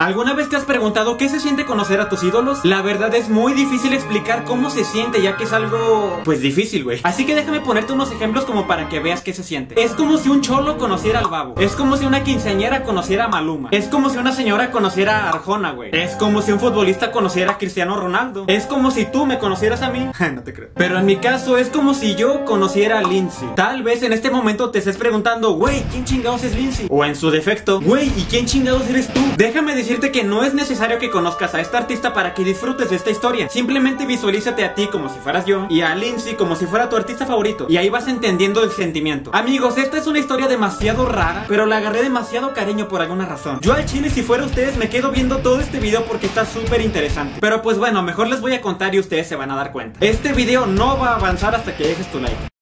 ¿Alguna vez te has preguntado qué se siente conocer a tus ídolos? La verdad es muy difícil explicar cómo se siente ya que es algo... pues difícil, güey. Así que déjame ponerte unos ejemplos como para que veas qué se siente. Es como si un cholo conociera al babo. Es como si una quinceañera conociera a Maluma. Es como si una señora conociera a Arjona, güey. Es como si un futbolista conociera a Cristiano Ronaldo. Es como si tú me conocieras a mí. no te creo. Pero en mi caso es como si yo conociera a Lindsay. Tal vez en este momento te estés preguntando, güey, ¿quién chingados es Lindsay? O en su defecto, güey, ¿y quién chingados eres tú? Déjame decir decirte que no es necesario que conozcas a esta artista para que disfrutes de esta historia. Simplemente visualízate a ti como si fueras yo y a Lindsay como si fuera tu artista favorito. Y ahí vas entendiendo el sentimiento. Amigos, esta es una historia demasiado rara, pero la agarré demasiado cariño por alguna razón. Yo al chile, si fuera ustedes, me quedo viendo todo este video porque está súper interesante. Pero pues bueno, mejor les voy a contar y ustedes se van a dar cuenta. Este video no va a avanzar hasta que dejes tu like.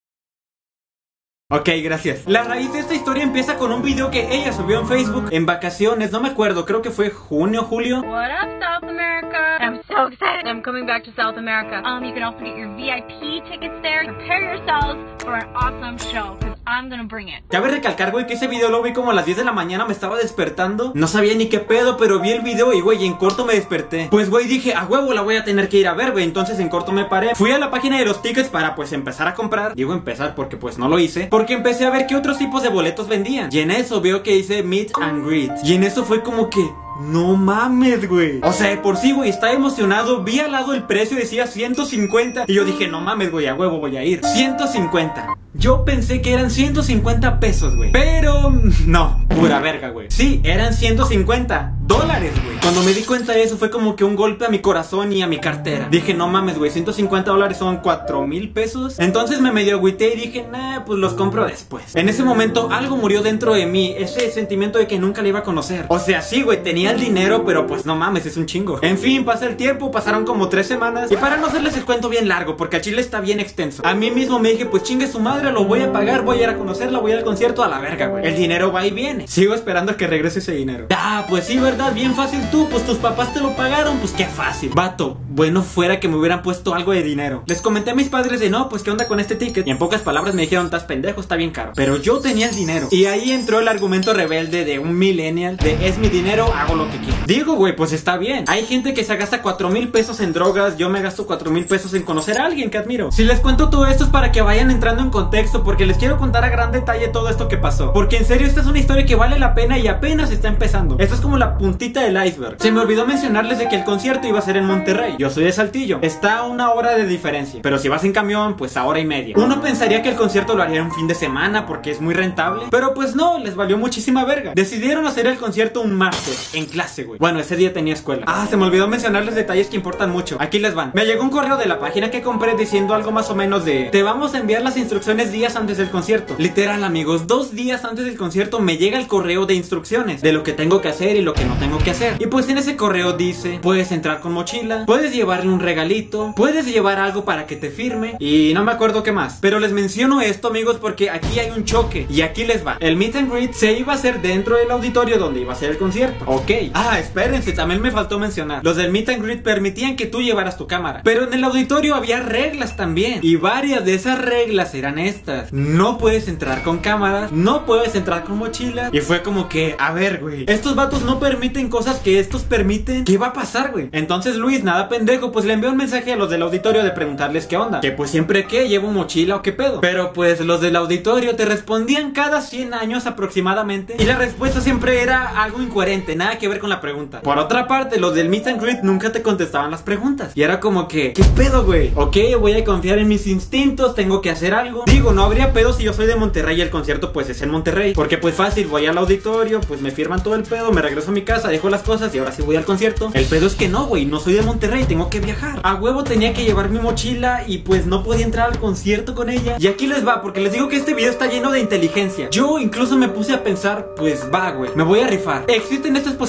Ok, gracias. La raíz de esta historia empieza con un video que ella subió en Facebook en vacaciones, no me acuerdo, creo que fue junio, julio. What up, South America? I'm so excited. I'm coming back to South America. Um, you can also get your VIP tickets there. Prepare yourselves for an awesome show. I'm gonna bring it. Cabe recalcar, güey, que ese video lo vi como a las 10 de la mañana, me estaba despertando. No sabía ni qué pedo, pero vi el video y, güey, en corto me desperté. Pues, güey, dije, a huevo la voy a tener que ir a ver, güey. Entonces en corto me paré. Fui a la página de los tickets para, pues, empezar a comprar. Digo empezar porque, pues, no lo hice. Porque empecé a ver qué otros tipos de boletos vendían. Y en eso veo que dice Meet and Greet. Y en eso fue como que... No mames, güey. O sea, por sí, güey, estaba emocionado. Vi al lado el precio, decía 150. Y yo dije, no mames, güey, a huevo voy a ir. 150. Yo pensé que eran 150 pesos, güey. Pero no, pura verga, güey. Sí, eran 150 dólares, güey. Cuando me di cuenta de eso fue como que un golpe a mi corazón y a mi cartera. Dije, no mames, güey, 150 dólares son 4 mil pesos. Entonces me medio agüité y dije, nah, pues los compro después. En ese momento algo murió dentro de mí, ese sentimiento de que nunca le iba a conocer. O sea, sí, güey, tenía el dinero, pero pues no mames, es un chingo. En fin, pasa el tiempo, pasaron como 3 semanas. Y para no hacerles el cuento bien largo, porque el chile está bien extenso. A mí mismo me dije, pues chingue su madre, lo voy a pagar, voy a ir a conocerla, voy al concierto a la verga, güey. El dinero va y viene. Sigo esperando a que regrese ese dinero. Ah, pues sí, ¿verdad? Bien fácil tú, pues tus papás te lo pagaron, pues qué fácil. Vato, bueno fuera que me hubieran puesto algo de dinero. Les comenté a mis padres de no, pues qué onda con este ticket. Y en pocas palabras me dijeron, estás pendejo, está bien caro. Pero yo tenía el dinero. Y ahí entró el argumento rebelde de un millennial de es mi dinero, hago lo que quiero. Digo, güey, pues está bien. Hay gente que se gasta 4 mil pesos en drogas, yo me gasto 4 mil pesos en conocer a alguien que admiro. Si les cuento todo esto es para que vayan entrando en contexto, porque les quiero contar a gran detalle todo esto que pasó. Porque en serio, esta es una historia que vale la pena y apenas está empezando. Esto es como la puntita del iceberg. Se me olvidó mencionarles de que el concierto iba a ser en Monterrey. Yo soy de Saltillo. Está a una hora de diferencia. Pero si vas en camión, pues a hora y media. Uno pensaría que el concierto lo haría un fin de semana porque es muy rentable. Pero pues no, les valió muchísima verga. Decidieron hacer el concierto un martes, clase, güey. Bueno, ese día tenía escuela. Ah, se me olvidó mencionarles detalles que importan mucho. Aquí les van. Me llegó un correo de la página que compré diciendo algo más o menos de Te vamos a enviar las instrucciones días antes del concierto. Literal, amigos, dos días antes del concierto me llega el correo de instrucciones de lo que tengo que hacer y lo que no tengo que hacer. Y pues en ese correo dice, puedes entrar con mochila, puedes llevarle un regalito, puedes llevar algo para que te firme y no me acuerdo qué más. Pero les menciono esto, amigos, porque aquí hay un choque y aquí les va. El meet and greet se iba a hacer dentro del auditorio donde iba a ser el concierto. Ok. Ah, espérense, también me faltó mencionar. Los del meet and greet permitían que tú llevaras tu cámara, pero en el auditorio había reglas también y varias de esas reglas eran estas. No puedes entrar con cámaras, no puedes entrar con mochila y fue como que, a ver, güey, estos vatos no permiten cosas que estos permiten. ¿Qué va a pasar, güey? Entonces Luis, nada pendejo, pues le envió un mensaje a los del auditorio de preguntarles qué onda. Que pues siempre que llevo mochila o qué pedo. Pero pues los del auditorio te respondían cada 100 años aproximadamente y la respuesta siempre era algo incoherente, nada que ver con la pregunta. Por otra parte, los del meet and greet nunca te contestaban las preguntas. Y era como que, ¿qué pedo, güey? Ok, voy a confiar en mis instintos, tengo que hacer algo. Digo, no habría pedo si yo soy de Monterrey y el concierto pues es en Monterrey. Porque pues fácil, voy al auditorio, pues me firman todo el pedo, me regreso a mi casa, dejo las cosas y ahora sí voy al concierto. El pedo es que no, güey, no soy de Monterrey, tengo que viajar. A huevo tenía que llevar mi mochila y pues no podía entrar al concierto con ella. Y aquí les va, porque les digo que este video está lleno de inteligencia. Yo incluso me puse a pensar, pues va, güey, me voy a rifar. Existen estas posibilidades.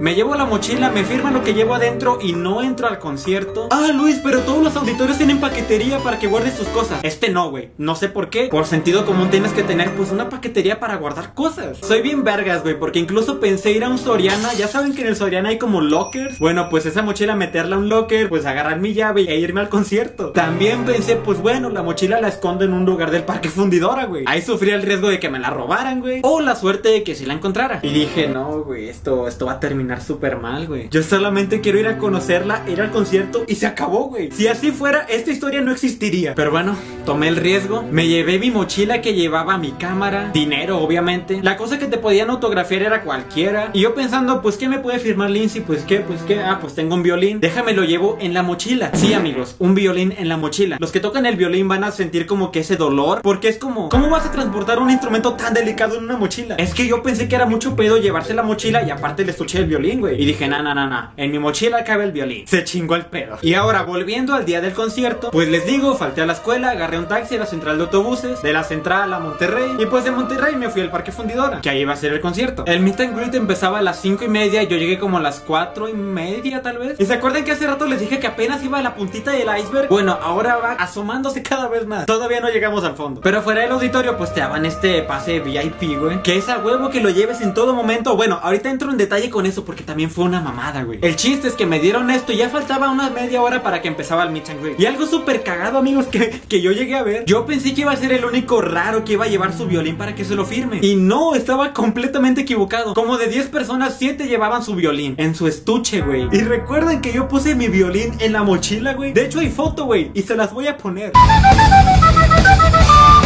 Me llevo la mochila, me firman lo que llevo adentro y no entro al concierto. Ah, Luis, pero todos los auditorios tienen paquetería para que guardes tus cosas. Este no, güey. No sé por qué. Por sentido común tienes que tener pues una paquetería para guardar cosas. Soy bien vergas, güey, porque incluso pensé ir a un Soriana. Ya saben que en el Soriana hay como lockers. Bueno, pues esa mochila meterla a un locker, pues agarrar mi llave e irme al concierto. También pensé, pues bueno, la mochila la escondo en un lugar del parque fundidora, güey. Ahí sufría el riesgo de que me la robaran, güey. O la suerte de que si la encontrara. Y dije, no, güey, esto, esto va a terminar súper mal, güey. Yo solamente quiero ir a conocerla, ir al concierto y se acabó, güey. Si así fuera, esta historia no existiría. Pero bueno, tomé el riesgo. Me llevé mi mochila que llevaba mi cámara, dinero, obviamente. La cosa que te podían autografiar era cualquiera. Y yo pensando, pues, ¿qué me puede firmar Lindsay? Pues, ¿qué? Pues, ¿qué? Ah, pues tengo un violín. Déjame lo llevo en la mochila. Sí, amigos, un violín en la mochila. Los que tocan el violín van a sentir como que ese dolor. Porque es como, ¿cómo vas a transportar un instrumento tan delicado en una mochila? Es que yo pensé que era mucho pedo llevarse la mochila y aparte le estuché el violín, güey. Y dije, na, na, na, na. En mi mochila cabe el violín. Se chingó el pedo. Y ahora, volviendo al día del concierto, pues les digo, falté a la escuela, agarré un taxi a la central de autobuses, de la central a Monterrey. Y pues de Monterrey me fui al Parque Fundidora, que ahí iba a ser el concierto. El meet and greet empezaba a las 5 y media yo llegué como a las 4 y media, tal vez. ¿Y se acuerdan que hace rato les dije que apenas iba a la puntita del iceberg? Bueno, ahora va asomándose cada vez más. Todavía no llegamos al fondo. Pero fuera del auditorio, pues te daban este pase VIP, güey. Que es a huevo que lo lleves en todo momento. Bueno, ahorita entro en detalle con eso porque también fue una mamada, güey. El chiste es que me dieron esto y ya faltaba una media hora para que empezaba el meet and greet. Y algo súper cagado, amigos, que, que yo llegué a ver. Yo pensé que iba a ser el único raro que iba a llevar su violín para que se lo firme. Y no, estaba completamente equivocado. Como de 10 personas, 7 llevaban su violín en su estuche, güey. Y recuerden que yo puse mi violín en la mochila, güey. De hecho, hay foto, güey. Y se las voy a poner.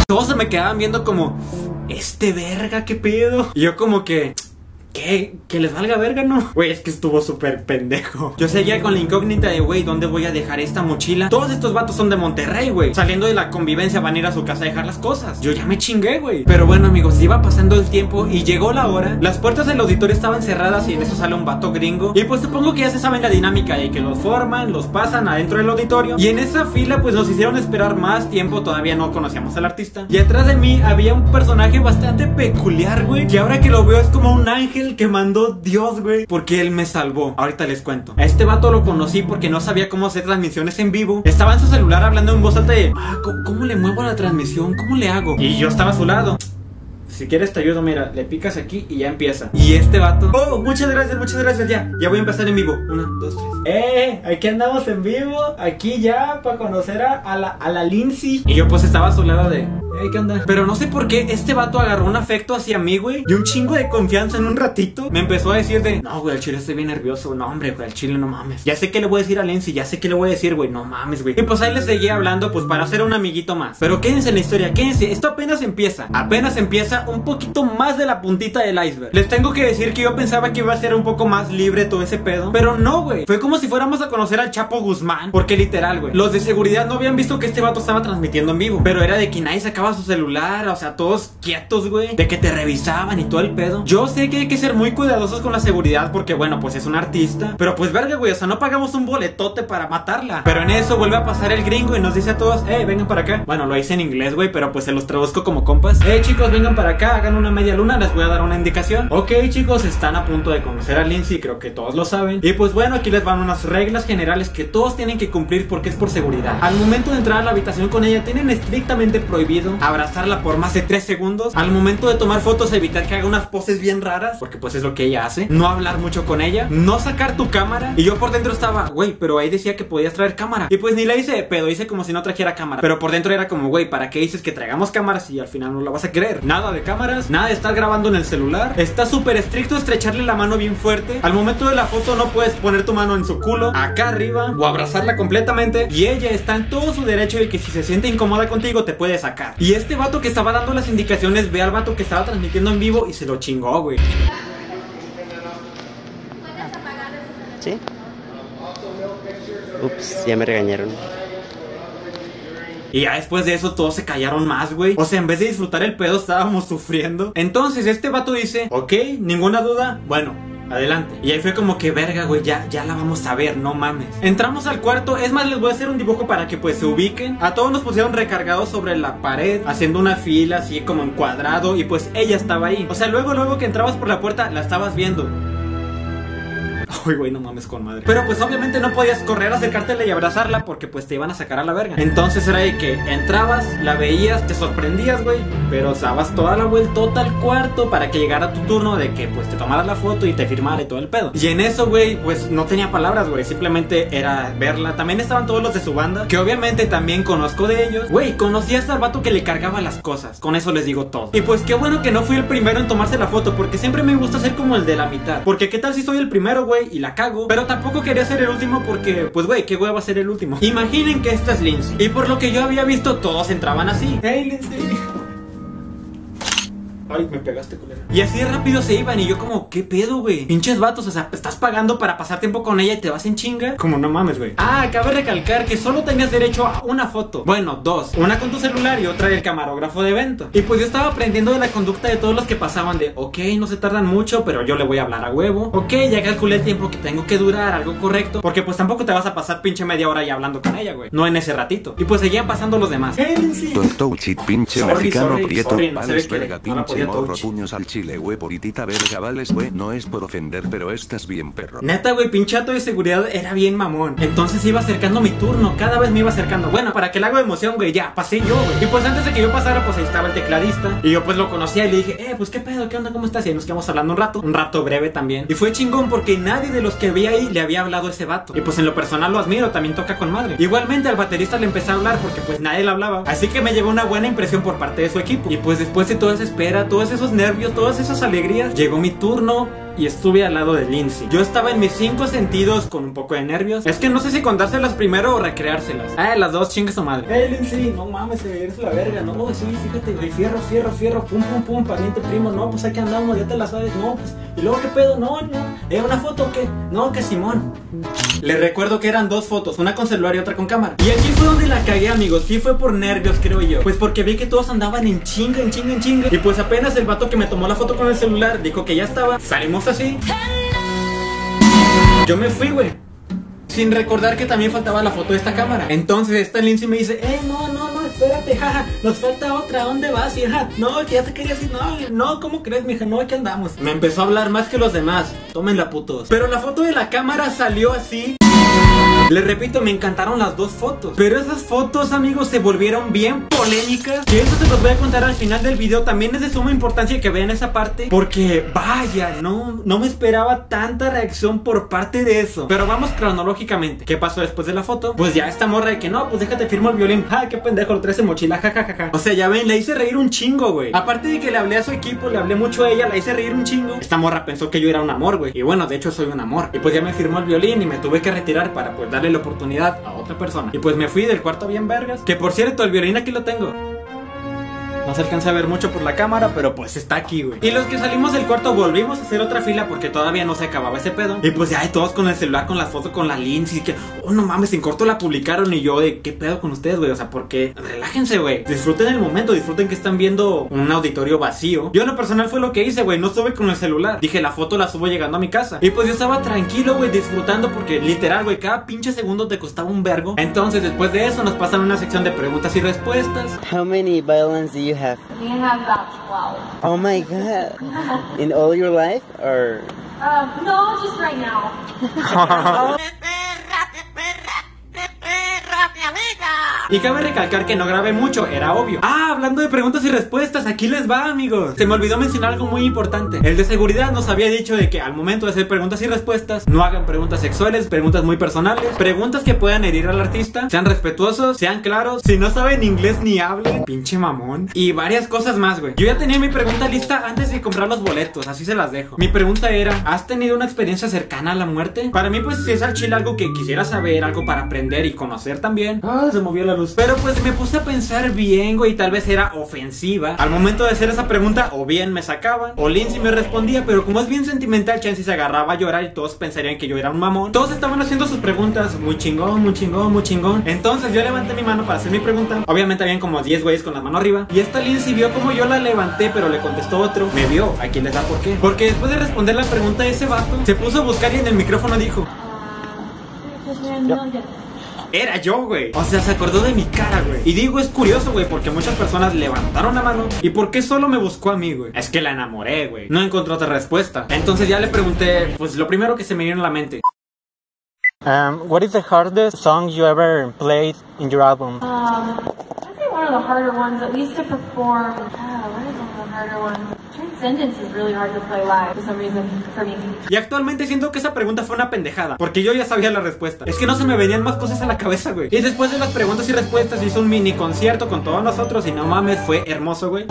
Todos se me quedaban viendo como, este verga, qué pedo. Y yo como que... ¿Qué? Que les valga verga, ¿no? Güey, es que estuvo súper pendejo. Yo seguía con la incógnita de, güey, ¿dónde voy a dejar esta mochila? Todos estos vatos son de Monterrey, güey. Saliendo de la convivencia van a ir a su casa a dejar las cosas. Yo ya me chingué, güey. Pero bueno, amigos, iba pasando el tiempo y llegó la hora. Las puertas del auditorio estaban cerradas y en eso sale un vato gringo. Y pues supongo que ya se saben la dinámica de que los forman, los pasan adentro del auditorio. Y en esa fila, pues nos hicieron esperar más tiempo. Todavía no conocíamos al artista. Y atrás de mí había un personaje bastante peculiar, güey. Que ahora que lo veo es como un ángel que mandó Dios, güey, porque él me salvó. Ahorita les cuento. A este vato lo conocí porque no sabía cómo hacer transmisiones en vivo. Estaba en su celular hablando en voz alta de, ah, ¿cómo, cómo le muevo la transmisión? ¿Cómo le hago? Y yo estaba a su lado. Si quieres te ayudo, mira, le picas aquí y ya empieza. Y este vato. Oh, muchas gracias, muchas gracias. Ya, ya voy a empezar en vivo. Una, dos, tres. Eh, aquí andamos en vivo. Aquí ya para conocer a, a la, a la Lindsay. Y yo pues estaba a su lado de. Hey, ¿qué? Pero no sé por qué este vato agarró un afecto hacia mí, güey. Y un chingo de confianza en un ratito. Me empezó a decir de, no, güey, al chile estoy bien nervioso. No, hombre, güey, al chile no mames. Ya sé que le voy a decir a Lindsay, ya sé que le voy a decir, güey, no mames, güey. Y pues ahí les seguí hablando, pues para hacer un amiguito más. Pero quédense en la historia, quédense. Esto apenas empieza. Apenas empieza un poquito más de la puntita del iceberg. Les tengo que decir que yo pensaba que iba a ser un poco más libre todo ese pedo. Pero no, güey. Fue como si fuéramos a conocer al Chapo Guzmán. Porque literal, güey. Los de seguridad no habían visto que este vato estaba transmitiendo en vivo. Pero era de que nadie sacaba su celular. O sea, todos quietos, güey. De que te revisaban y todo el pedo. Yo sé que hay que ser muy cuidadosos con la seguridad. Porque, bueno, pues es un artista. Pero pues verga, güey. O sea, no pagamos un boletote para matarla. Pero en eso vuelve a pasar el gringo y nos dice a todos, eh, vengan para acá. Bueno, lo hice en inglés, güey. Pero pues se los traduzco como compas. Eh, chicos, vengan para acá. Hagan una media luna. Les voy a dar una indicación. Ok, chicos, están a punto de conocer a Lindsay. Creo que todos lo saben. Y pues bueno, aquí les van unas reglas generales que todos tienen que cumplir porque es por seguridad. Al momento de entrar a la habitación con ella, tienen estrictamente prohibido abrazarla por más de 3 segundos. Al momento de tomar fotos, evitar que haga unas poses bien raras, porque pues es lo que ella hace. No hablar mucho con ella. No sacar tu cámara. Y yo por dentro estaba, güey, pero ahí decía que podías traer cámara. Y pues ni la hice de pedo, hice como si no trajera cámara. Pero por dentro era como, güey, ¿para qué dices que traigamos cámaras y al final no la vas a creer? Nada de cámaras, nada de estar grabando en el celular. Está súper estricto estrecharle la mano bien fuerte. Al momento de la foto no puedes poner tu mano en su culo, acá arriba, o abrazarla completamente. Y ella está en todo su derecho de que si se siente incómoda contigo te puede sacar. Y este vato que estaba dando las indicaciones ve al vato que estaba transmitiendo en vivo y se lo chingó, güey. ¿Sí? Ups, ya me regañaron. Y ya después de eso todos se callaron más, güey. O sea, en vez de disfrutar el pedo estábamos sufriendo. Entonces este vato dice, ok, ninguna duda, bueno, adelante. Y ahí fue como que verga, güey, ya, ya la vamos a ver, no mames. Entramos al cuarto, es más, les voy a hacer un dibujo para que pues se ubiquen. A todos nos pusieron recargados sobre la pared, haciendo una fila así como en cuadrado. Y pues ella estaba ahí. O sea, luego, luego que entrabas por la puerta, la estabas viendo. Ay, güey, no mames con madre. Pero pues obviamente no podías correr, acercártela y abrazarla porque pues te iban a sacar a la verga. Entonces era de que entrabas, la veías, te sorprendías, güey, pero dabas toda la vueltota al cuarto para que llegara tu turno de que pues te tomaras la foto y te firmara y todo el pedo. Y en eso, güey, pues no tenía palabras, güey, simplemente era verla. También estaban todos los de su banda, que obviamente también conozco de ellos. Güey, conocí hasta al vato que le cargaba las cosas. Con eso les digo todo. Y pues qué bueno que no fui el primero en tomarse la foto, porque siempre me gusta ser como el de la mitad. Porque qué tal si soy el primero, güey, y la cago. Pero tampoco quería ser el último porque, pues, güey, qué hueva ser el último. Imaginen que esta es Lindsay. Y por lo que yo había visto, todos entraban así. Hey, Lindsay. Ay, me pegaste, culera. Y así de rápido se iban y yo como, ¿qué pedo, güey? Pinches vatos, o sea, estás pagando para pasar tiempo con ella y te vas en chinga. Como no mames, güey. Ah, cabe recalcar que solo tenías derecho a una foto. Bueno, dos. Una con tu celular y otra del camarógrafo de evento. Y pues yo estaba aprendiendo de la conducta de todos los que pasaban de, ok, no se tardan mucho, pero yo le voy a hablar a huevo. Ok, ya calculé el tiempo que tengo que durar, algo correcto. Porque pues tampoco te vas a pasar pinche media hora ya hablando con ella, güey. No en ese ratito. Y pues seguían pasando los demás. Hey. Touchy, pinche Sorry, mexicano sorry, prieto, sorry, no verga, pinche morro, puños al chile, güey, poritita verga, vales, güey, no es por ofender, pero estás bien perro. Neta, güey, pinchato de seguridad era bien mamón. Entonces iba acercando mi turno, cada vez me iba acercando. Bueno, para que le haga emoción, güey, ya, pasé yo, güey. Y pues antes de que yo pasara, pues ahí estaba el tecladista. Y yo pues lo conocía y le dije, eh, pues qué pedo, qué onda, cómo estás. Y ahí nos quedamos hablando un rato, un rato breve también. Y fue chingón porque nadie de los que vi ahí le había hablado a ese vato. Y pues en lo personal lo admiro, también toca con madre. Igualmente al baterista le empecé a hablar porque pues nadie le hablaba. Así que me llevó una buena impresión por parte de su equipo. Y pues después de toda esa espera, todos esos nervios, todas esas alegrías, llegó mi turno y estuve al lado de Lindsay. Yo estaba en mis cinco sentidos con un poco de nervios. Es que no sé si contárselas primero o recreárselas. Ah, las dos chingas su madre. Hey Lindsay, no mames, eres la verga. No, sí, fíjate, güey, fierro, fierro, fierro, pum, pum, pum, pariente primo. No, pues aquí andamos, ya te la sabes. No, pues, y luego qué pedo, no, no. ¿Eh, una foto o qué? No, que Simón. Les recuerdo que eran dos fotos, una con celular y otra con cámara. Y aquí fue donde la cagué, amigos. Sí fue por nervios, creo yo. Pues porque vi que todos andaban en chinga, en chinga, en chinga. Y pues apenas el vato que me tomó la foto con el celular dijo que ya estaba. Salimos así. Yo me fui, güey. Sin recordar que también faltaba la foto de esta cámara. Entonces esta Lindsay me dice, eh, no, no, no, espérate, jaja, nos falta otra, ¿a dónde vas? Y ja, no, que ya te quería decir, no, no, ¿cómo crees, mija? No, aquí andamos. Me empezó a hablar más que los demás. Tómenla, putos. Pero la foto de la cámara salió así. Les repito, me encantaron las dos fotos. Pero esas fotos, amigos, se volvieron bien polémicas. Que eso se los voy a contar al final del video. También es de suma importancia que vean esa parte. Porque, vaya, no, no me esperaba tanta reacción por parte de eso. Pero vamos cronológicamente. ¿Qué pasó después de la foto? Pues ya esta morra de que no, pues déjate firmo el violín. Ah, qué pendejo, lo traes en mochila, jajajaja. O sea, ya ven, le hice reír un chingo, güey. Aparte de que le hablé a su equipo, le hablé mucho a ella, la hice reír un chingo. Esta morra pensó que yo era un amor, güey. Y bueno, de hecho soy un amor. Y pues ya me firmó el violín y me tuve que retirar para pues la oportunidad a otra persona. Y pues me fui del cuarto bien vergas. Que por cierto, el violín aquí lo tengo. No se alcanza a ver mucho por la cámara, pero pues está aquí, güey. Y los que salimos del cuarto volvimos a hacer otra fila porque todavía no se acababa ese pedo. Y pues ya hay todos con el celular, con las fotos, con la Lindsay. Que, oh no mames, en corto la publicaron. Y yo de, ¿qué pedo con ustedes, güey? O sea, porque relájense, güey. Disfruten el momento, disfruten que están viendo un auditorio vacío. Yo en lo personal fue lo que hice, güey. No estuve con el celular. Dije, la foto la subo llegando a mi casa. Y pues yo estaba tranquilo, güey, disfrutando porque literal, güey, cada pinche segundo te costaba un vergo. Entonces, después de eso, nos pasan una sección de preguntas y respuestas. How many? We have about 12. Oh my god. In all your life? Or. Um, no, just right now. Y cabe recalcar que no grabé mucho, era obvio. Ah, hablando de preguntas y respuestas, aquí les va, amigos. Se me olvidó mencionar algo muy importante. El de seguridad nos había dicho de que al momento de hacer preguntas y respuestas, no hagan preguntas sexuales, preguntas muy personales, preguntas que puedan herir al artista, sean respetuosos, sean claros, si no saben inglés ni hablen, pinche mamón. Y varias cosas más, güey. Yo ya tenía mi pregunta lista antes de comprar los boletos, así se las dejo. Mi pregunta era, ¿has tenido una experiencia cercana a la muerte? Para mí, pues, si es al chile algo que quisiera saber, algo para aprender y conocer también. Ah, se movió la luz. Pero pues me puse a pensar bien, güey, tal vez era ofensiva. Al momento de hacer esa pregunta, o bien me sacaban, o Lindsay me respondía, pero como es bien sentimental, Chansey se agarraba a llorar y todos pensarían que yo era un mamón. Todos estaban haciendo sus preguntas, muy chingón, muy chingón, muy chingón. Entonces yo levanté mi mano para hacer mi pregunta. Obviamente habían como 10 güeyes con la mano arriba. Y esta Lindsay vio como yo la levanté, pero le contestó otro. Me vio, aquí les da por qué. Porque después de responder la pregunta de ese vato, se puso a buscar y en el micrófono dijo. Era yo, güey. O sea, se acordó de mi cara, güey. Y digo, es curioso, güey, porque muchas personas levantaron la mano. ¿Y por qué solo me buscó a mí, güey? Es que la enamoré, güey. No encontró otra respuesta. Entonces ya le pregunté, pues lo primero que se me vino a la mente. Um, what is the hardest song you ever played in your album? Um, I'd say one of the harder ones, at least to perform. Ah, what is one of the harder ones? Y actualmente siento que esa pregunta fue una pendejada, porque yo ya sabía la respuesta. Es que no se me venían más cosas a la cabeza, güey. Y después de las preguntas y respuestas hizo un mini concierto con todos nosotros y no mames, fue hermoso, güey.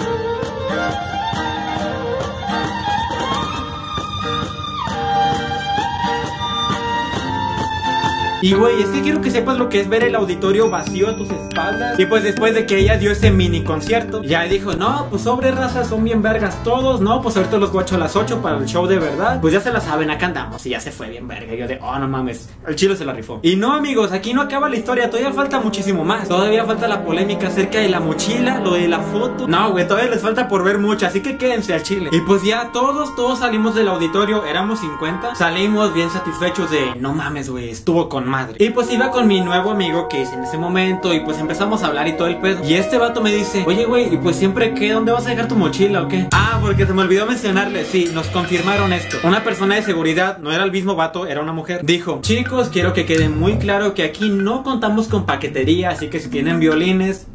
Y güey, es que quiero que sepas lo que es ver el auditorio vacío a tus espaldas. Y pues después de que ella dio ese mini concierto, ya dijo, no, pues sobre raza son bien vergas todos, no, pues ahorita los guacho a las 8 para el show de verdad. Pues ya se la saben, acá andamos y ya se fue bien verga. Y yo de, oh no mames, el chilo se la rifó. Y no amigos, aquí no acaba la historia, todavía falta muchísimo más. Todavía falta la polémica acerca de la mochila, lo de la foto. No, güey, todavía les falta por ver mucho, así que quédense al chile. Y pues ya todos, todos salimos del auditorio, éramos 50. Salimos bien satisfechos de, no mames, güey, estuvo con Y pues iba con mi nuevo amigo que hice en ese momento y pues empezamos a hablar y todo el pedo. Y este vato me dice, oye güey, y pues siempre qué, ¿dónde vas a dejar tu mochila o qué? Ah, porque se me olvidó mencionarle, sí, nos confirmaron esto. Una persona de seguridad, no era el mismo vato, era una mujer, dijo, chicos, quiero que quede muy claro que aquí no contamos con paquetería, así que si tienen violines,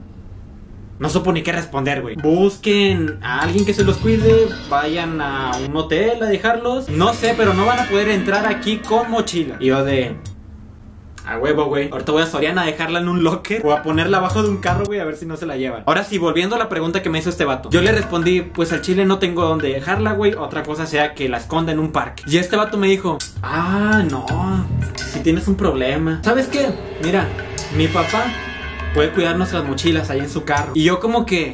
no supo ni qué responder, güey. Busquen a alguien que se los cuide, vayan a un hotel a dejarlos. No sé, pero no van a poder entrar aquí con mochila. Y yo de... A huevo, güey. Ahorita voy a Soriana a dejarla en un locker o a ponerla abajo de un carro, güey, a ver si no se la llevan. Ahora sí, volviendo a la pregunta que me hizo este vato. Yo le respondí, pues al chile no tengo dónde dejarla, güey. Otra cosa sea que la esconda en un parque. Y este vato me dijo, ah, no, si tienes un problema. ¿Sabes qué? Mira, mi papá puede cuidar nuestras mochilas ahí en su carro. Y yo como que...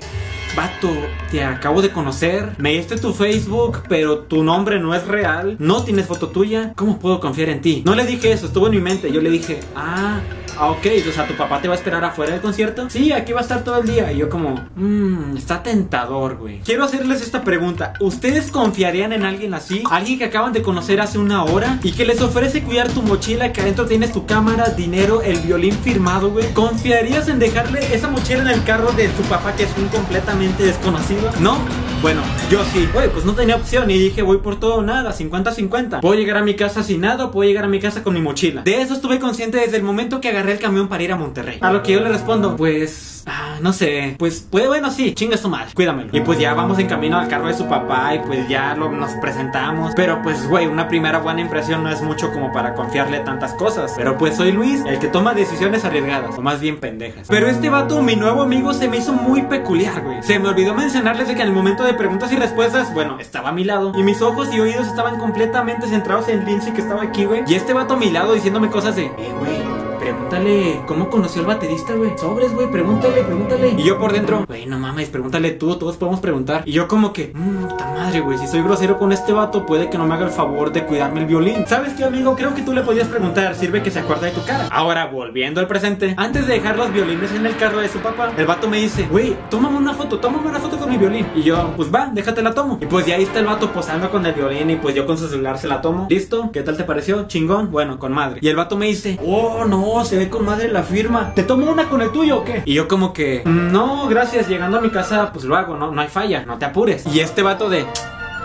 Vato, te acabo de conocer. Me diste tu Facebook, pero tu nombre no es real. No tienes foto tuya. ¿Cómo puedo confiar en ti? No le dije eso, estuvo en mi mente. Yo le dije, ah, ah, ok. O sea, ¿tu papá te va a esperar afuera del concierto? Sí, aquí va a estar todo el día. Y yo como, mmm, está tentador, güey. Quiero hacerles esta pregunta. ¿Ustedes confiarían en alguien así? Alguien que acaban de conocer hace una hora y que les ofrece cuidar tu mochila, que adentro tienes tu cámara, dinero, el violín firmado, güey. ¿Confiarías en dejarle esa mochila en el carro de tu papá que es un completamente desconocido? ¿No? Bueno, yo sí. Oye, pues no tenía opción y dije, voy por todo o nada, 50-50. Puedo llegar a mi casa sin nada puedo llegar a mi casa con mi mochila. De eso estuve consciente desde el momento que agarré el camión para ir a Monterrey. A lo que yo le respondo, pues, ah, no sé, pues, pues bueno, sí, chinga su madre, cuídamelo. Y pues ya vamos en camino al carro de su papá y pues ya nos presentamos. Pero pues, güey, una primera buena impresión no es mucho como para confiarle tantas cosas. Pero pues soy Luis, el que toma decisiones arriesgadas, o más bien pendejas. Pero este vato, mi nuevo amigo, se me hizo muy peculiar, güey. Se me olvidó mencionarles de que en el momento de preguntas y respuestas, bueno, estaba a mi lado. Y mis ojos y oídos estaban completamente centrados en Lindsay que estaba aquí, güey. Y este vato a mi lado diciéndome cosas de, eh, güey. Pregúntale cómo conoció al baterista, güey. Sobres, güey, pregúntale, pregúntale. Y yo por dentro, güey, no mames, pregúntale tú, todos podemos preguntar. Y yo como que, mmm, puta madre, güey, si soy grosero con este vato, puede que no me haga el favor de cuidarme el violín. ¿Sabes qué, amigo? Creo que tú le podías preguntar, sirve que se acuerda de tu cara. Ahora, volviendo al presente, antes de dejar los violines en el carro de su papá, el vato me dice, güey, tómame una foto, tómame una foto con mi violín. Y yo, pues va, déjate la tomo. Y pues ya ahí está el vato posando con el violín y pues yo con su celular se la tomo. ¿Listo? ¿Qué tal te pareció? Chingón. Bueno, con madre. Y el vato me dice, oh, no, se ve con madre la firma. ¿Te tomo una con el tuyo o qué? Y yo como que, "Mm, no, gracias, llegando a mi casa, pues lo hago, no, no hay falla, no te apures. Y este vato de...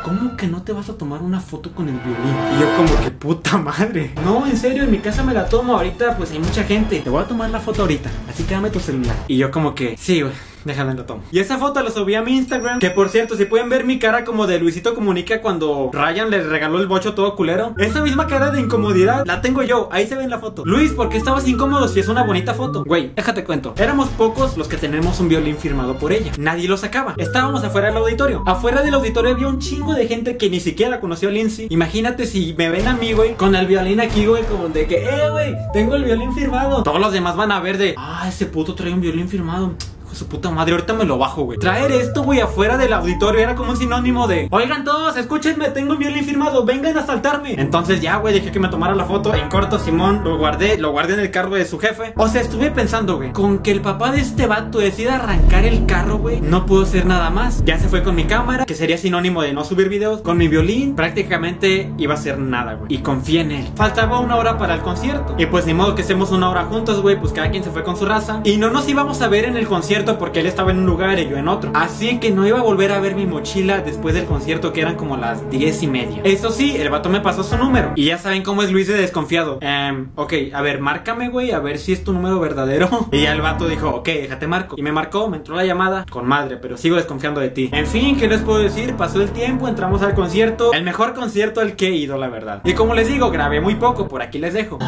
¿Cómo que no te vas a tomar una foto con el violín? Y yo como que puta madre. No, en serio, en mi casa me la tomo ahorita, pues hay mucha gente. Te voy a tomar la foto ahorita. Así que dame tu celular. Y yo como que, sí, güey. Déjame la tomo. Y esa foto la subí a mi Instagram. Que por cierto, si pueden ver mi cara como de Luisito Comunica cuando Ryan le regaló el bocho todo culero. Esa misma cara de incomodidad la tengo yo. Ahí se ve en la foto. Luis, ¿por qué estabas incómodo si es una bonita foto? Güey, déjate cuento. Éramos pocos los que tenemos un violín firmado por ella. Nadie lo sacaba. Estábamos afuera del auditorio. Afuera del auditorio había un chingo de gente que ni siquiera conoció a Lindsay. Imagínate si me ven a mí, güey, con el violín aquí, güey, como de que, eh, güey, tengo el violín firmado. Todos los demás van a ver de, ah, ese puto trae un violín firmado. Su puta madre, ahorita me lo bajo, güey. Traer esto, güey, afuera del auditorio era como un sinónimo de Oigan todos, escúchenme, tengo un violín firmado, vengan a asaltarme. Entonces ya, güey, dejé que me tomara la foto. En corto, Simón, lo guardé, lo guardé en el carro de su jefe. O sea, estuve pensando, güey, con que el papá de este vato decida arrancar el carro, güey, no puedo hacer nada más. Ya se fue con mi cámara, que sería sinónimo de no subir videos. Con mi violín, prácticamente iba a ser nada, güey. Y confié en él. Faltaba una hora para el concierto. Y pues ni modo que estemos una hora juntos, güey, pues cada quien se fue con su raza. Y no nos íbamos a ver en el concierto porque él estaba en un lugar y yo en otro. Así que no iba a volver a ver mi mochila después del concierto que eran como las diez y media. Eso sí, el vato me pasó su número. Y ya saben cómo es Luis de desconfiado. Em, ok, a ver, márcame, güey, a ver si es tu número verdadero. Y ya el vato dijo, ok, déjate marco. Y me marcó, me entró la llamada con madre, pero sigo desconfiando de ti. En fin, ¿qué les puedo decir? Pasó el tiempo, entramos al concierto. El mejor concierto al que he ido, la verdad. Y como les digo, grabé muy poco, por aquí les dejo.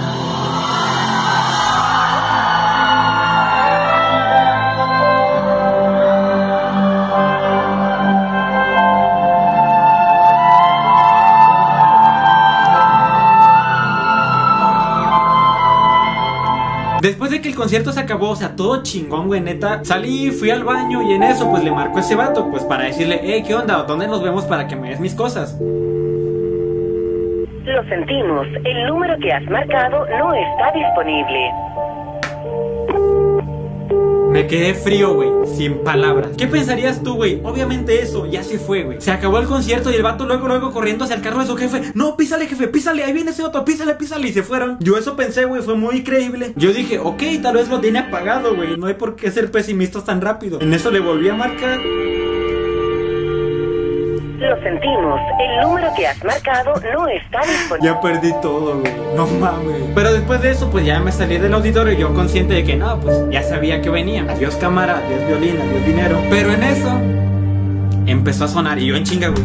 Después de que el concierto se acabó, o sea, todo chingón, güey, neta. Salí, fui al baño y en eso, pues le marco a ese vato, pues para decirle, hey, ¿qué onda? ¿Dónde nos vemos para que me des mis cosas? Lo sentimos, el número que has marcado no está disponible. Me quedé frío, güey, sin palabras. ¿Qué pensarías tú, güey? Obviamente eso, ya se fue, güey. Se acabó el concierto y el vato luego, luego corriendo hacia el carro de su jefe. No, písale, jefe, písale, ahí viene ese otro, písale, písale. Y se fueron. Yo eso pensé, güey, fue muy creíble. Yo dije, ok, tal vez lo tiene apagado, güey. No hay por qué ser pesimistas tan rápido. En eso le volví a marcar. Sentimos, el número que has marcado no está disponible. Ya perdí todo, güey. No mames. Pero después de eso, pues ya me salí del auditorio. Yo consciente de que no, pues ya sabía que venía. Adiós cámara, adiós violín, adiós dinero. Pero en eso empezó a sonar y yo en chinga, güey.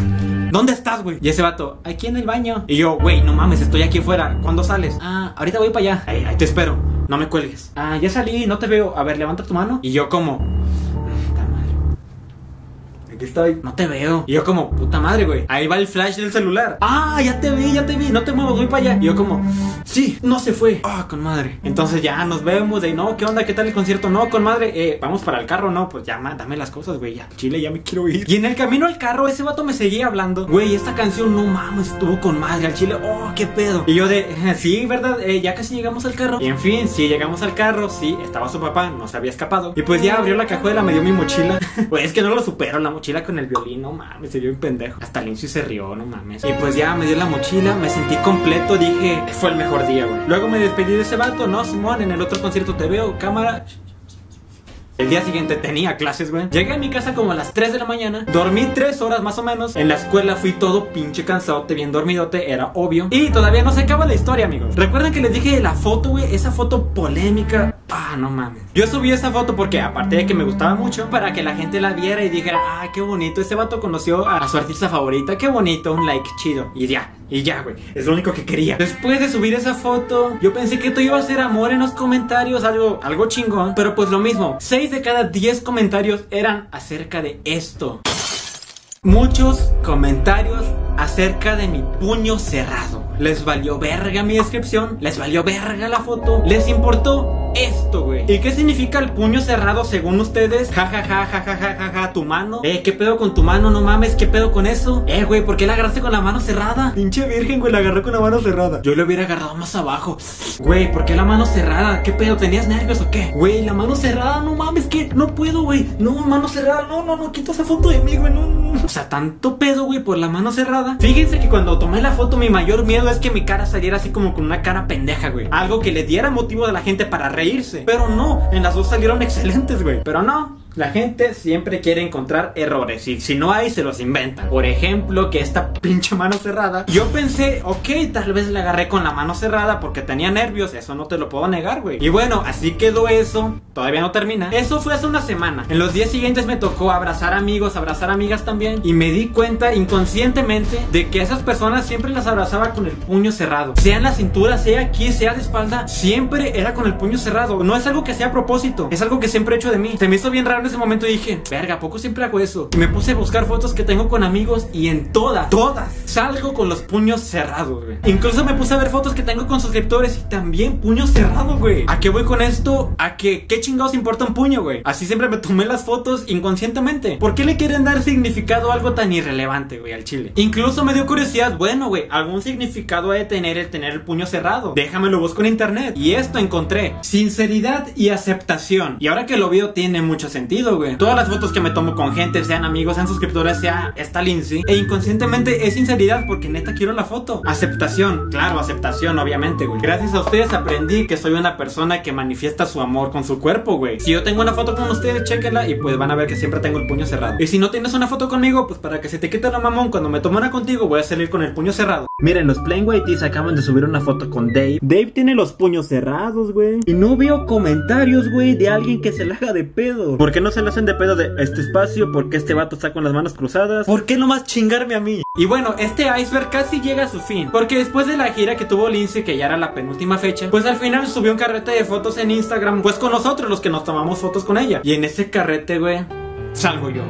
¿Dónde estás, güey? Y ese vato, aquí en el baño. Y yo, güey, no mames, estoy aquí fuera. ¿Cuándo sales? Ah, ahorita voy para allá. Ahí, ahí te espero. No me cuelgues. Ah, ya salí, no te veo. A ver, levanta tu mano. Y yo como. Aquí estoy. No te veo. Y yo como, puta madre, güey. Ahí va el flash del celular. Ah, ya te vi, ya te vi. No te muevas, voy para allá. Y yo como, sí, no se fue. Ah, con madre. Entonces ya nos vemos. De no, ¿qué onda? ¿Qué tal el concierto? No, con madre. Eh, vamos para el carro, no. Pues ya, dame las cosas, güey. Ya, Chile, ya me quiero ir. Y en el camino al carro, ese vato me seguía hablando. Güey, esta canción, no mames, estuvo con madre al Chile. Oh, qué pedo. Y yo de, sí, ¿verdad? Eh, ya casi llegamos al carro. Y en fin, sí, llegamos al carro. Sí, estaba su papá, no se había escapado. Y pues ya abrió la cajuela, me dio mi mochila. pues es que no lo supero, la mochila con el violín, no mames, se vio un pendejo. Hasta Lindsay se rió, no mames. Y pues ya me dio la mochila, me sentí completo, dije, fue el mejor día, güey. Luego me despedí de ese vato, no, Simón, en el otro concierto te veo, cámara. El día siguiente tenía clases, güey. Llegué a mi casa como a las 3 de la mañana. Dormí 3 horas más o menos. En la escuela fui todo pinche cansado, bien dormidote, era obvio. Y todavía no se acaba la historia, amigos. Recuerden que les dije la foto, güey. Esa foto polémica. Ah, no mames. Yo subí esa foto porque, aparte de que me gustaba mucho, para que la gente la viera y dijera, ah, qué bonito. Ese vato conoció a su artista favorita. Qué bonito, un like chido. Y ya. Y ya, güey. Es lo único que quería. Después de subir esa foto, yo pensé que esto iba a ser amor en los comentarios, algo, algo chingón. Pero pues lo mismo. 6 de cada 10 comentarios eran acerca de esto. Muchos comentarios acerca de mi puño cerrado. Les valió verga mi descripción, les valió verga la foto, les importó esto, güey. ¿Y qué significa el puño cerrado según ustedes? Ja, ja, ja, ja, ja, ja, ja, ja, tu mano. Eh, ¿qué pedo con tu mano? No mames, ¿qué pedo con eso? Eh, güey, ¿por qué la agarraste con la mano cerrada? Pinche virgen, güey, la agarró con la mano cerrada. Yo lo hubiera agarrado más abajo. Güey, ¿por qué la mano cerrada? ¿Qué pedo? ¿Tenías nervios o qué? Güey, la mano cerrada, no mames, que no puedo, güey. No, mano cerrada, no, no, no, quita esa foto de mí, güey, no, no. O sea, tanto pedo, güey, por la mano cerrada. Fíjense que cuando tomé la foto, mi mayor miedo es que mi cara saliera así como con una cara pendeja, güey. Algo que le diera motivo a la gente para reírse. Pero no, en las dos salieron excelentes, güey. Pero no. La gente siempre quiere encontrar errores y si no hay se los inventan. Por ejemplo, que esta pinche mano cerrada. Yo pensé, ok, tal vez la agarré con la mano cerrada porque tenía nervios, eso no te lo puedo negar, güey. Y bueno, así quedó eso. Todavía no termina. Eso fue hace una semana. En los días siguientes me tocó abrazar amigos, abrazar amigas también. Y me di cuenta inconscientemente de que esas personas siempre las abrazaba con el puño cerrado. Sea en la cintura, sea aquí, sea de espalda, siempre era con el puño cerrado. No es algo que sea a propósito, es algo que siempre he hecho de mí. Se me hizo bien raro en ese momento dije, verga, ¿a poco siempre hago eso? Y me puse a buscar fotos que tengo con amigos y en todas, todas, salgo con los puños cerrados, güey. Incluso me puse a ver fotos que tengo con suscriptores y también puños cerrados, güey. ¿A qué voy con esto? A que, ¿qué chingados importa un puño, güey? Así siempre me tomé las fotos inconscientemente. ¿Por qué le quieren dar significado a algo tan irrelevante, güey, al chile? Incluso me dio curiosidad, bueno, güey, algún significado ha de tener el tener el puño cerrado. Déjame lo busco en internet. Y esto encontré. Sinceridad y aceptación. Y ahora que lo veo, tiene mucho sentido, Todas las fotos que me tomo con gente, sean amigos, sean suscriptores, sea esta Lindsay. E inconscientemente es sinceridad porque neta quiero la foto. Aceptación. Claro, aceptación, obviamente, güey. Gracias a ustedes aprendí que soy una persona que manifiesta su amor con su cuerpo, güey. Si yo tengo una foto con ustedes, chequenla y pues van a ver que siempre tengo el puño cerrado. Y si no tienes una foto conmigo, pues para que se te quite la mamón, cuando me tomo una contigo, voy a salir con el puño cerrado. Miren, los Plain Whiteys acaban de subir una foto con Dave. Dave tiene los puños cerrados, güey. Y no veo comentarios, güey, de alguien que se la haga de pedo. ¿Por qué no se le hacen de pedo de este espacio? ¿Por qué este vato está con las manos cruzadas? ¿Por qué nomás chingarme a mí? Y bueno, este iceberg casi llega a su fin. Porque después de la gira que tuvo Lindsay, que ya era la penúltima fecha, pues al final subió un carrete de fotos en Instagram, pues con nosotros, los que nos tomamos fotos con ella. Y en ese carrete, güey, salgo yo.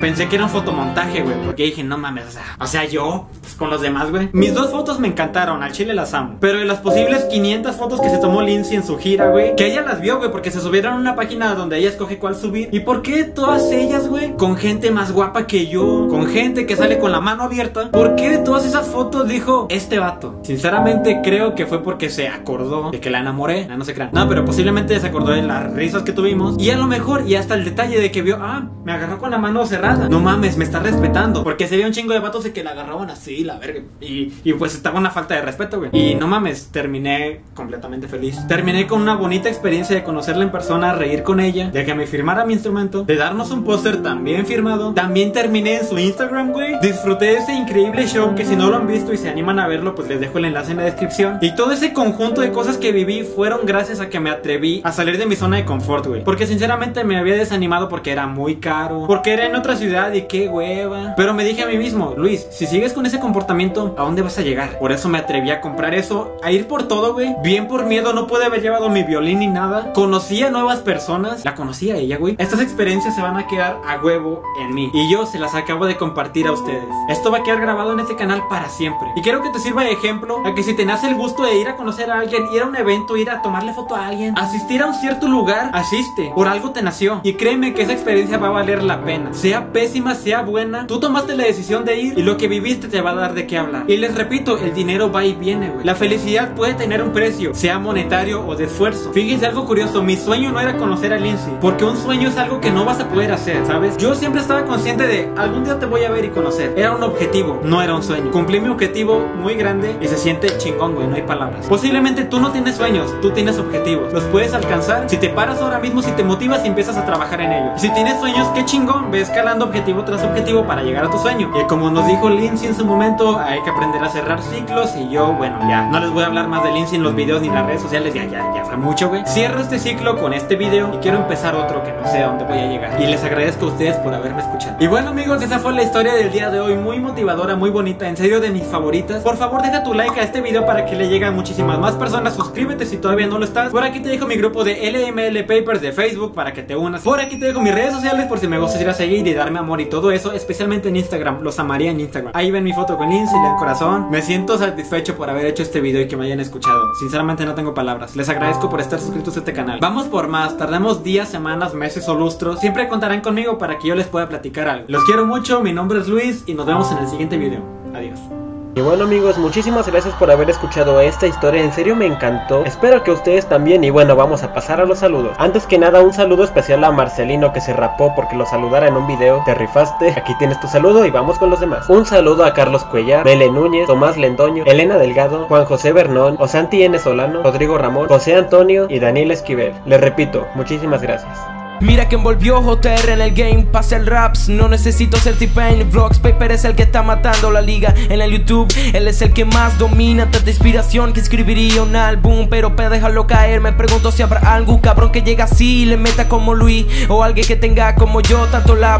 Pensé que era un fotomontaje, güey, porque dije, no mames, o sea, o sea, yo, pues, con los demás, güey. Mis dos fotos me encantaron, al chile las amo. Pero de las posibles 500 fotos que se tomó Lindsay en su gira, güey, que ella las vio, güey, porque se subieron a una página donde ella escoge cuál subir. ¿Y por qué todas ellas, güey, con gente más guapa que yo, con gente que sale con la mano abierta? ¿Por qué de todas esas fotos dijo este vato? Sinceramente, creo que fue porque se acordó de que la enamoré. Ah, no se crean. No, pero posiblemente se acordó de las risas que tuvimos. Y a lo mejor, y hasta el detalle de que vio, ah, me agarró con la mano cerrada. No mames, me está respetando. Porque se veía un chingo de vatos de que la agarraban así, la verga. Y, y pues estaba una falta de respeto, güey. Y no mames, terminé completamente feliz. Terminé con una bonita experiencia de conocerla en persona, reír con ella, de que me firmara mi instrumento, de darnos un póster también firmado. También terminé en su Instagram, güey. Disfruté de ese increíble show que si no lo han visto y se animan a verlo, pues les dejo el enlace en la descripción. Y todo ese conjunto de cosas que viví fueron gracias a que me atreví a salir de mi zona de confort, güey. Porque sinceramente me había desanimado porque era muy caro, porque era en otra ciudad y qué hueva. Pero me dije a mí mismo, Luis, si sigues con ese comportamiento, ¿a dónde vas a llegar? Por eso me atreví a comprar eso, a ir por todo, güey. Bien por miedo, no pude haber llevado mi violín ni nada. Conocí a nuevas personas, la conocí a ella, güey. Estas experiencias se van a quedar a huevo en mí. Y yo se las acabo de compartir a ustedes. Esto va a quedar grabado en este canal para siempre. Y quiero que te sirva de ejemplo a que si te nace el gusto de ir a conocer a alguien, ir a un evento, ir a tomarle foto a alguien, asistir a un cierto lugar, asiste. Por algo te nació. Y créeme que esa experiencia va a valer la pena. Sea pésima, sea buena, tú tomaste la decisión de ir y lo que viviste te va a dar de qué hablar. Y les repito, el dinero va y viene, güey. La felicidad puede tener un precio, sea monetario o de esfuerzo. Fíjense algo curioso, mi sueño no era conocer a Lindsay, porque un sueño es algo que no vas a poder hacer, ¿sabes? Yo siempre estaba consciente de algún día te voy a ver y conocer. Era un objetivo, no era un sueño. Cumplí mi objetivo muy grande y se siente chingón, güey, no hay palabras. Posiblemente tú no tienes sueños, tú tienes objetivos. Los puedes alcanzar si te paras ahora mismo, si te motivas y empiezas a trabajar en ellos. Si tienes sueños, qué chingón, ve escalando objetivo tras objetivo para llegar a tu sueño. Y como nos dijo Lindsay en su momento, hay que aprender a cerrar ciclos y yo, bueno, ya no les voy a hablar más de Lindsay en los videos ni en las redes sociales, ya, ya, ya fue mucho, güey. Cierro este ciclo con este video y quiero empezar otro que no sé a dónde voy a llegar. Y les agradezco a ustedes por haberme escuchado. Y bueno, amigos, esa fue la historia del día de hoy, muy motivadora, muy bonita, en serio de mis favoritas. Por favor, deja tu like a este video para que le lleguen muchísimas más personas. Suscríbete si todavía no lo estás. Por aquí te dejo mi grupo de LML Papers de Facebook para que te unas. Por aquí te dejo mis redes sociales por si me gustas ir a seguir y darme amor y todo eso, especialmente en Instagram. Los amaría en Instagram. Ahí ven mi foto con Lindsay, el corazón. Me siento satisfecho por haber hecho este video y que me hayan escuchado. Sinceramente no tengo palabras. Les agradezco por estar suscritos a este canal. Vamos por más. Tardemos días, semanas, meses o lustros. Siempre contarán conmigo para que yo les pueda platicar algo. Los quiero mucho. Mi nombre es Luis y nos vemos en el siguiente video. Adiós. Y bueno amigos, muchísimas gracias por haber escuchado esta historia, en serio me encantó. Espero que ustedes también y bueno, vamos a pasar a los saludos. Antes que nada, un saludo especial a Marcelino que se rapó porque lo saludara en un video. Te rifaste, aquí tienes tu saludo y vamos con los demás. Un saludo a Carlos Cuellar, Mele Núñez, Tomás Lendoño, Elena Delgado, Juan José Bernón, Osanti N. Solano, Rodrigo Ramón, José Antonio y Daniel Esquivel. Les repito, muchísimas gracias. Mira que envolvió JR en el game, pasa el raps, no necesito ser T-Pain Vlogs, Paper es el que está matando la liga. En el YouTube Él es el que más domina, tanta inspiración que escribiría un álbum. Pero para dejarlo caer me pregunto si habrá algún cabrón que llegue así y le meta como Luis O alguien que tenga como yo tanto la